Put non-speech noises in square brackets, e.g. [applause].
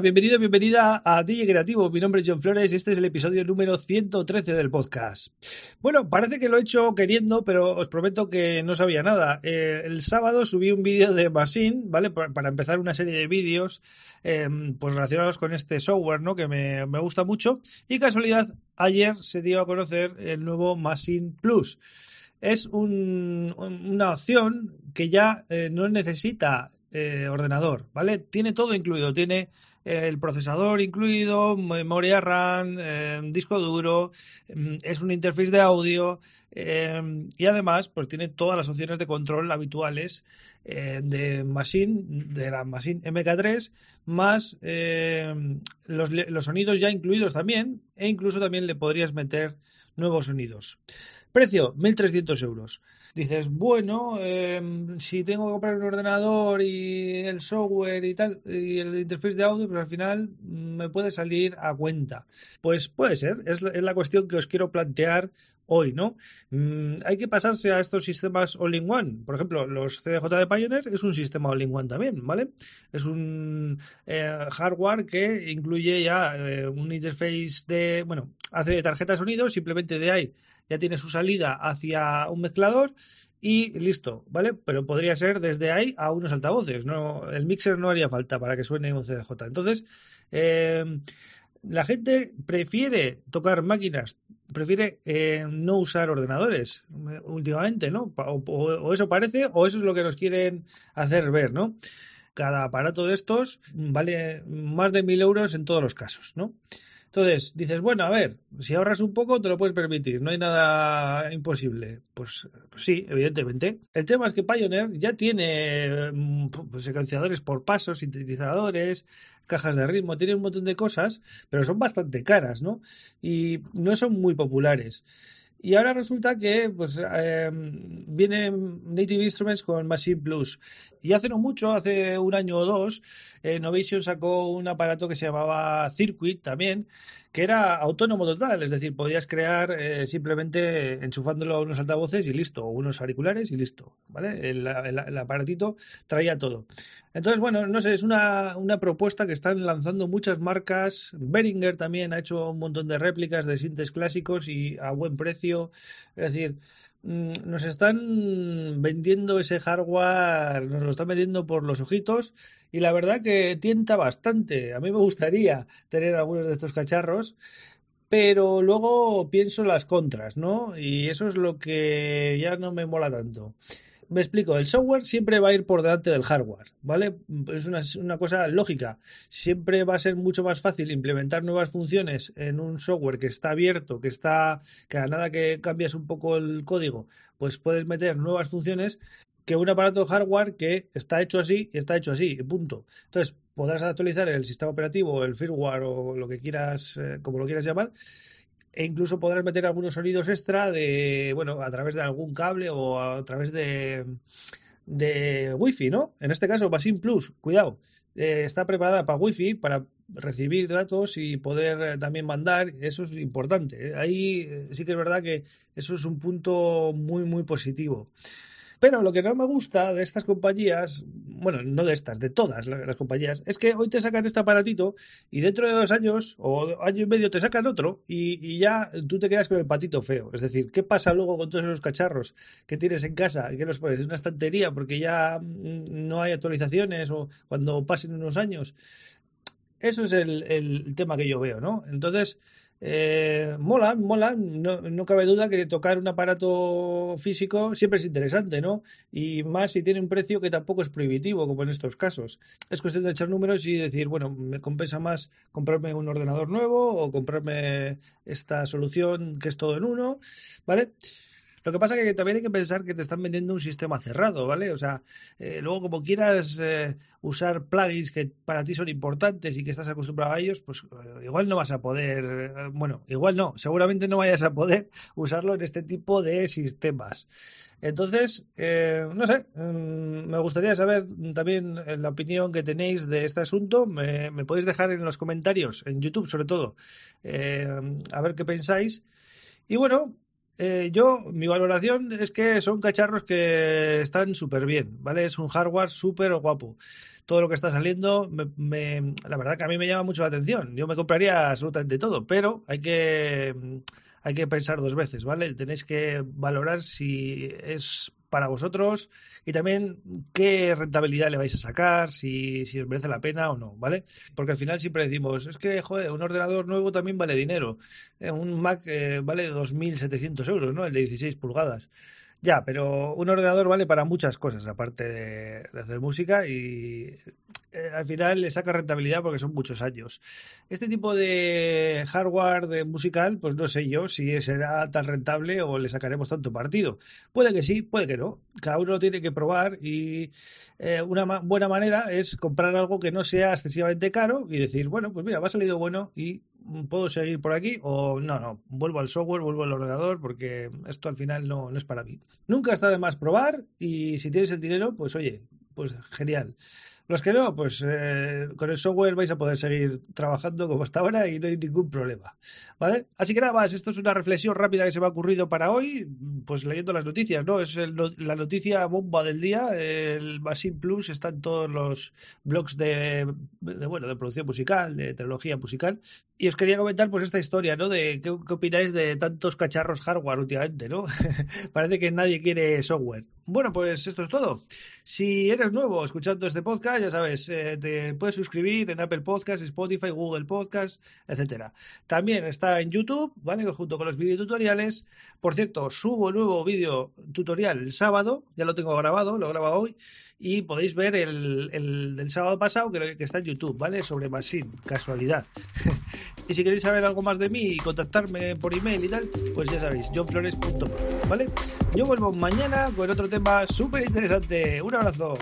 Bienvenido, bienvenida a DJ Creativo. Mi nombre es John Flores y este es el episodio número 113 del podcast. Bueno, parece que lo he hecho queriendo, pero os prometo que no sabía nada. Eh, el sábado subí un vídeo de Machine, ¿vale? Para empezar una serie de vídeos em, pues relacionados con este software, ¿no? Que me, gusta mucho. Y casualidad, ayer se dio a conocer el nuevo Machine Plus es una opción que ya eh, no necesita eh, ordenador, ¿vale? Tiene todo incluido, tiene eh, el procesador incluido, memoria RAM, eh, disco duro, mm, es un interface de audio y además pues tiene todas las opciones de control habituales de Machine, de la Machine MK3, más los, los sonidos ya incluidos también e incluso también le podrías meter nuevos sonidos. Precio, 1.300 euros dices, bueno, em, si tengo que comprar un ordenador y el software y tal, y el interface de audio, pues al final me puede salir a cuenta. Pues puede ser, es la, cuestión que os quiero plantear hoy, ¿no? Mm, hay que pasarse a estos sistemas all-in-one. Por ejemplo, los CDJ de Pioneer es un sistema all-in-one también, ¿vale? Es un eh, hardware que incluye ya eh, un interface de, bueno, hace tarjeta de sonido, simplemente de ahí ya tiene su salida hacia un mezclador y listo, ¿vale? Pero podría ser desde ahí a unos altavoces, no, el mixer no haría falta para que suene un CDJ. Entonces, eh, la gente prefiere tocar máquinas, prefiere eh, no usar ordenadores últimamente, ¿no? O, o, eso parece, o eso es lo que nos quieren hacer ver, ¿no? Cada aparato de estos vale más de mil euros en todos los casos, ¿no? Entonces, dices, bueno, a ver, si ahorras un poco te lo puedes permitir, no hay nada imposible. Pues, pues sí, evidentemente. El tema es que Pioneer ya tiene mm, pues, secuenciadores por pasos, sintetizadores, cajas de ritmo, tiene un montón de cosas, pero son bastante caras, ¿no? Y no son muy populares. Y ahora resulta que pues eh, viene Native Instruments con Machine Plus. Y hace no mucho, hace un año o dos, eh, Novation sacó un aparato que se llamaba Circuit también, que era autónomo total, es decir, podías crear eh, simplemente enchufándolo a unos altavoces y listo, o unos auriculares y listo, ¿vale? El, aparatito traía todo. Entonces, bueno, no sé, es una, una, propuesta que están lanzando muchas marcas. Behringer también ha hecho un montón de réplicas de sintes clásicos y a buen precio. Es decir, Mm, nos están vendiendo ese hardware, nos lo están vendiendo por los ojitos y la verdad que tienta bastante. A mí me gustaría tener algunos de estos cacharros, pero luego pienso las contras, ¿no? Y eso es lo que ya no me mola tanto me explico, el software siempre va a ir por delante del hardware, ¿vale? Es una, cosa lógica. Siempre va a ser mucho más fácil implementar nuevas funciones en un software que está abierto, que está, que a nada que cambias un poco el código, pues puedes meter nuevas funciones que un aparato hardware que está hecho así y está hecho así, punto. Entonces, podrás actualizar el sistema operativo, el firmware o lo que quieras, eh, como lo quieras llamar, e incluso podrás meter algunos sonidos extra de, bueno, a través de algún cable o a través de, de Wi-Fi, ¿no? En este caso, Basin Plus, cuidado, eh, está preparada para Wi-Fi, para recibir datos y poder eh, también mandar, eso es importante. ¿eh? Ahí sí que es verdad que eso es un punto muy, muy positivo. Pero lo que no me gusta de estas compañías, bueno, no de estas, de todas las compañías, es que hoy te sacan este aparatito y dentro de dos años o año y medio te sacan otro y, ya tú te quedas con el patito feo. Es decir, ¿qué pasa luego con todos esos cacharros que tienes en casa? ¿Qué los pones? ¿Es una estantería porque ya mm, no hay actualizaciones o cuando pasen unos años? Eso es el tema que yo veo, ¿no? Entonces, eh, mola, mola, no, cabe duda que tocar un aparato físico siempre es interesante, ¿no? Y más si tiene un precio que tampoco es prohibitivo, como en estos casos. Es cuestión de echar números y decir, bueno, me compensa más comprarme un ordenador nuevo o comprarme esta solución que es todo en uno, ¿vale? Lo que pasa es que también hay que pensar que te están vendiendo un sistema cerrado, ¿vale? O sea, eh, luego como quieras eh, usar plugins que para ti son importantes y que estás acostumbrado a ellos, pues eh, igual no vas a poder, bueno, igual no, seguramente no vayas a poder [laughs] usarlo en este tipo de sistemas. Entonces, no sé, mm, me gustaría saber también la opinión que tenéis de este asunto. Me, me podéis dejar en los comentarios, en YouTube sobre todo, a ver qué pensáis. Y bueno, eh, yo, mi valoración es que son cacharros que están súper bien, ¿vale? Es un hardware súper guapo. Todo lo que está saliendo, me, la verdad que a mí me llama mucho la atención. Yo me compraría absolutamente todo, pero hay que, hay que pensar dos veces, ¿vale? Tenéis que valorar si es para vosotros y también qué rentabilidad le vais a sacar, si, si os merece la pena o no, ¿vale? Porque al final siempre decimos, es que, joder, un ordenador nuevo también vale dinero. Eh, un Mac eh, vale 2.700 euros, ¿no? El de 16 pulgadas. Ya, pero un ordenador vale para muchas cosas, aparte de, hacer música y eh, al final le saca rentabilidad porque son muchos años. Este tipo de hardware de musical, pues no sé yo si será tan rentable o le sacaremos tanto partido. Puede que sí, puede que no. Cada uno lo tiene que probar y eh, una buena manera es comprar algo que no sea excesivamente caro y decir, bueno, pues mira, me ha salido bueno y puedo seguir por aquí o no, no, vuelvo al software, vuelvo al ordenador porque esto al final no, no es para mí. Nunca está de más probar y si tienes el dinero, pues oye, pues genial. Los que no, pues eh, con el software vais a poder seguir trabajando como hasta ahora y no hay ningún problema. ¿Vale? Así que nada más, esto es una reflexión rápida que se me ha ocurrido para hoy, pues leyendo las noticias, ¿no? Es la noticia bomba del día. El Machine Plus está en todos los blogs de, bueno, de producción musical, de tecnología musical. Y os quería comentar pues esta historia, ¿no? De qué opináis de tantos cacharros hardware últimamente, ¿no? [laughs] Parece que nadie quiere software. Bueno, pues esto es todo. Si eres nuevo escuchando este podcast, ya sabes, eh, te puedes suscribir en Apple Podcasts, Spotify, Google Podcasts, etcétera. También está en YouTube, ¿vale? Junto con los videotutoriales. Por cierto, subo nuevo vídeo tutorial el sábado, ya lo tengo grabado, lo grabo hoy, y podéis ver el, el del sábado pasado que, que está en YouTube, ¿vale? Sobre Machine, casualidad. [laughs] y si queréis saber algo más de mí y contactarme por email y tal, pues ya sabéis, johnflores.com, ¿vale? Yo vuelvo mañana con otro tema súper interesante. Un abrazo.